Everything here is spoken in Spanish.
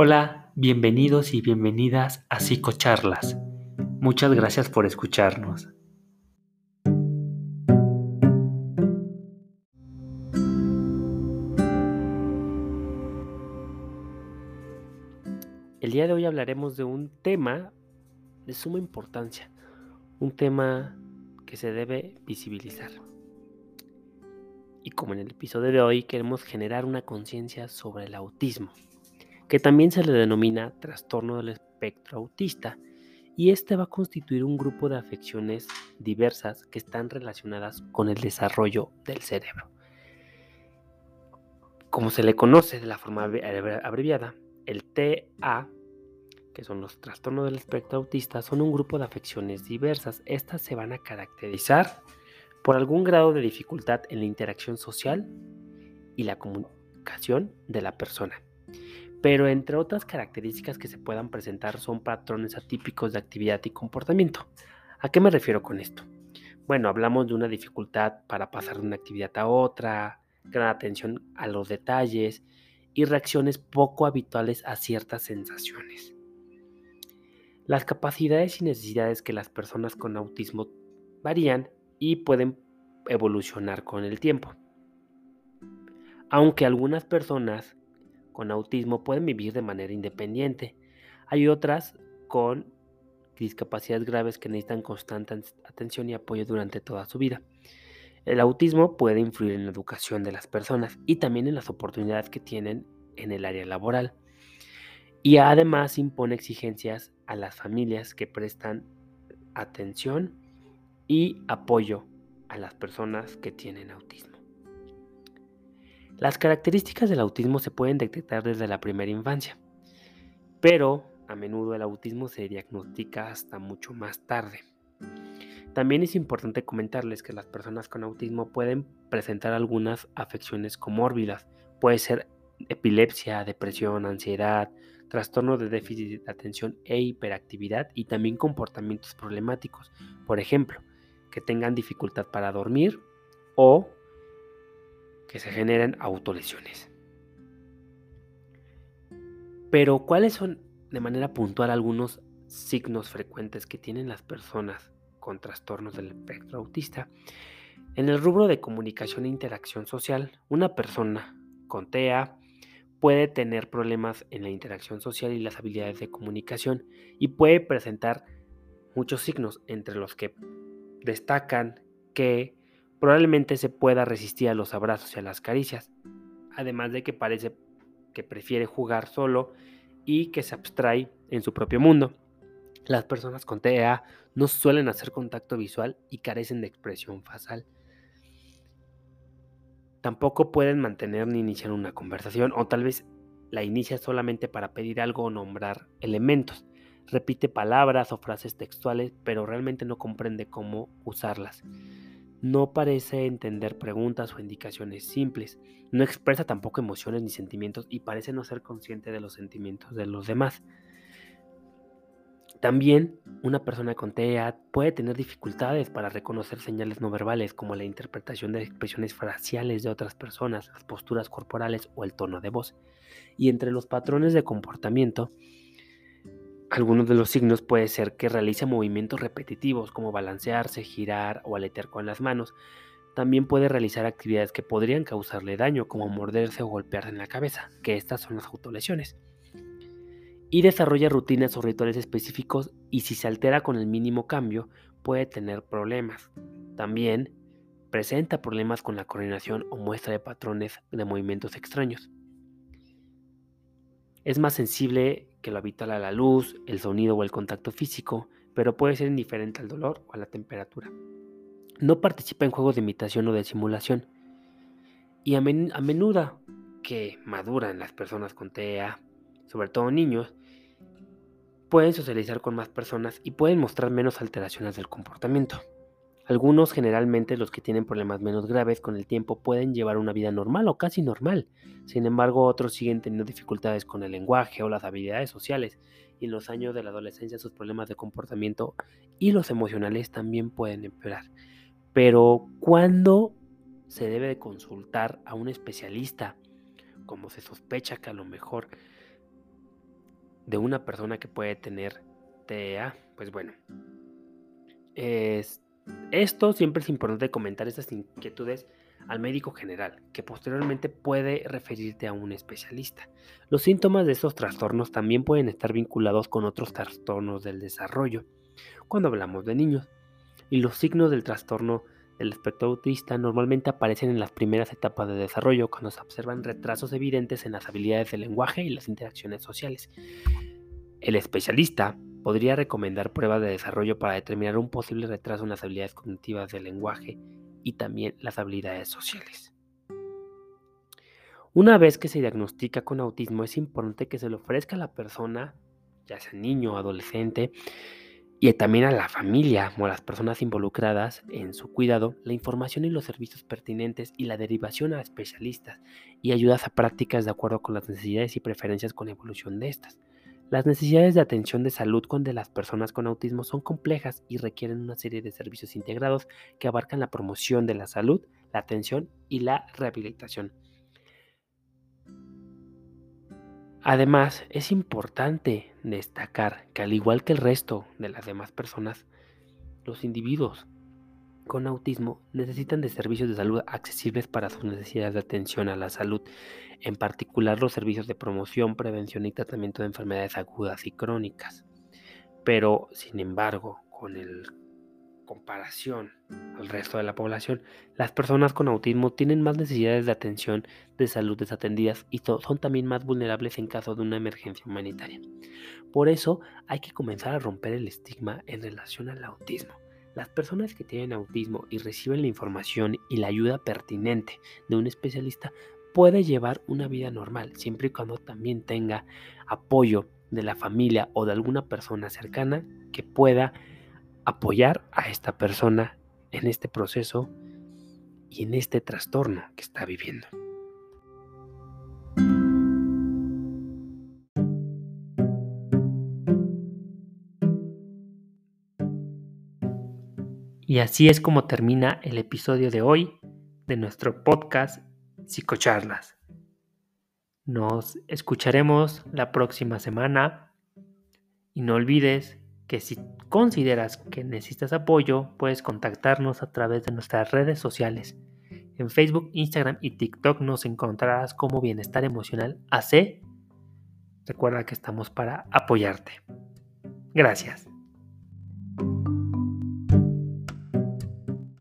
Hola, bienvenidos y bienvenidas a Psicocharlas. Muchas gracias por escucharnos. El día de hoy hablaremos de un tema de suma importancia, un tema que se debe visibilizar. Y como en el episodio de hoy queremos generar una conciencia sobre el autismo que también se le denomina trastorno del espectro autista, y este va a constituir un grupo de afecciones diversas que están relacionadas con el desarrollo del cerebro. Como se le conoce de la forma abreviada, el TA, que son los trastornos del espectro autista, son un grupo de afecciones diversas. Estas se van a caracterizar por algún grado de dificultad en la interacción social y la comunicación de la persona pero entre otras características que se puedan presentar son patrones atípicos de actividad y comportamiento. ¿A qué me refiero con esto? Bueno, hablamos de una dificultad para pasar de una actividad a otra, gran atención a los detalles y reacciones poco habituales a ciertas sensaciones. Las capacidades y necesidades que las personas con autismo varían y pueden evolucionar con el tiempo. Aunque algunas personas con autismo pueden vivir de manera independiente. Hay otras con discapacidades graves que necesitan constante atención y apoyo durante toda su vida. El autismo puede influir en la educación de las personas y también en las oportunidades que tienen en el área laboral. Y además impone exigencias a las familias que prestan atención y apoyo a las personas que tienen autismo. Las características del autismo se pueden detectar desde la primera infancia, pero a menudo el autismo se diagnostica hasta mucho más tarde. También es importante comentarles que las personas con autismo pueden presentar algunas afecciones comórbidas. Puede ser epilepsia, depresión, ansiedad, trastorno de déficit de atención e hiperactividad y también comportamientos problemáticos. Por ejemplo, que tengan dificultad para dormir o que se generen autolesiones. Pero, ¿cuáles son de manera puntual algunos signos frecuentes que tienen las personas con trastornos del espectro autista? En el rubro de comunicación e interacción social, una persona con TEA puede tener problemas en la interacción social y las habilidades de comunicación y puede presentar muchos signos, entre los que destacan que probablemente se pueda resistir a los abrazos y a las caricias, además de que parece que prefiere jugar solo y que se abstrae en su propio mundo. Las personas con TEA no suelen hacer contacto visual y carecen de expresión facial. Tampoco pueden mantener ni iniciar una conversación o tal vez la inicia solamente para pedir algo o nombrar elementos. Repite palabras o frases textuales, pero realmente no comprende cómo usarlas. No parece entender preguntas o indicaciones simples. No expresa tampoco emociones ni sentimientos y parece no ser consciente de los sentimientos de los demás. También una persona con TEA puede tener dificultades para reconocer señales no verbales como la interpretación de expresiones faciales de otras personas, las posturas corporales o el tono de voz. Y entre los patrones de comportamiento algunos de los signos puede ser que realice movimientos repetitivos como balancearse, girar o aletear con las manos. También puede realizar actividades que podrían causarle daño como morderse o golpearse en la cabeza, que estas son las autolesiones. Y desarrolla rutinas o rituales específicos y si se altera con el mínimo cambio puede tener problemas. También presenta problemas con la coordinación o muestra de patrones de movimientos extraños. Es más sensible que lo habitual a la luz, el sonido o el contacto físico, pero puede ser indiferente al dolor o a la temperatura. No participa en juegos de imitación o de simulación. Y a, menudo que maduran las personas con TEA, sobre todo niños, pueden socializar con más personas y pueden mostrar menos alteraciones del comportamiento. Algunos, generalmente los que tienen problemas menos graves con el tiempo, pueden llevar una vida normal o casi normal. Sin embargo, otros siguen teniendo dificultades con el lenguaje o las habilidades sociales. Y en los años de la adolescencia sus problemas de comportamiento y los emocionales también pueden empeorar. Pero, ¿cuándo se debe de consultar a un especialista? Como se sospecha que a lo mejor de una persona que puede tener TEA, pues bueno, es, esto siempre es importante comentar estas inquietudes al médico general, que posteriormente puede referirte a un especialista. Los síntomas de estos trastornos también pueden estar vinculados con otros trastornos del desarrollo, cuando hablamos de niños, y los signos del trastorno del espectro autista normalmente aparecen en las primeras etapas de desarrollo, cuando se observan retrasos evidentes en las habilidades del lenguaje y las interacciones sociales. El especialista podría recomendar pruebas de desarrollo para determinar un posible retraso en las habilidades cognitivas del lenguaje y también las habilidades sociales. Una vez que se diagnostica con autismo, es importante que se le ofrezca a la persona, ya sea niño o adolescente, y también a la familia o a las personas involucradas en su cuidado, la información y los servicios pertinentes y la derivación a especialistas y ayudas a prácticas de acuerdo con las necesidades y preferencias con evolución de estas. Las necesidades de atención de salud con de las personas con autismo son complejas y requieren una serie de servicios integrados que abarcan la promoción de la salud, la atención y la rehabilitación. Además, es importante destacar que al igual que el resto de las demás personas, los individuos con autismo necesitan de servicios de salud accesibles para sus necesidades de atención a la salud, en particular los servicios de promoción, prevención y tratamiento de enfermedades agudas y crónicas. Pero, sin embargo, con el comparación al resto de la población, las personas con autismo tienen más necesidades de atención de salud desatendidas y son también más vulnerables en caso de una emergencia humanitaria. Por eso hay que comenzar a romper el estigma en relación al autismo. Las personas que tienen autismo y reciben la información y la ayuda pertinente de un especialista puede llevar una vida normal, siempre y cuando también tenga apoyo de la familia o de alguna persona cercana que pueda apoyar a esta persona en este proceso y en este trastorno que está viviendo. Y así es como termina el episodio de hoy de nuestro podcast Psicocharlas. Nos escucharemos la próxima semana y no olvides que si consideras que necesitas apoyo, puedes contactarnos a través de nuestras redes sociales. En Facebook, Instagram y TikTok nos encontrarás como Bienestar Emocional AC. Recuerda que estamos para apoyarte. Gracias.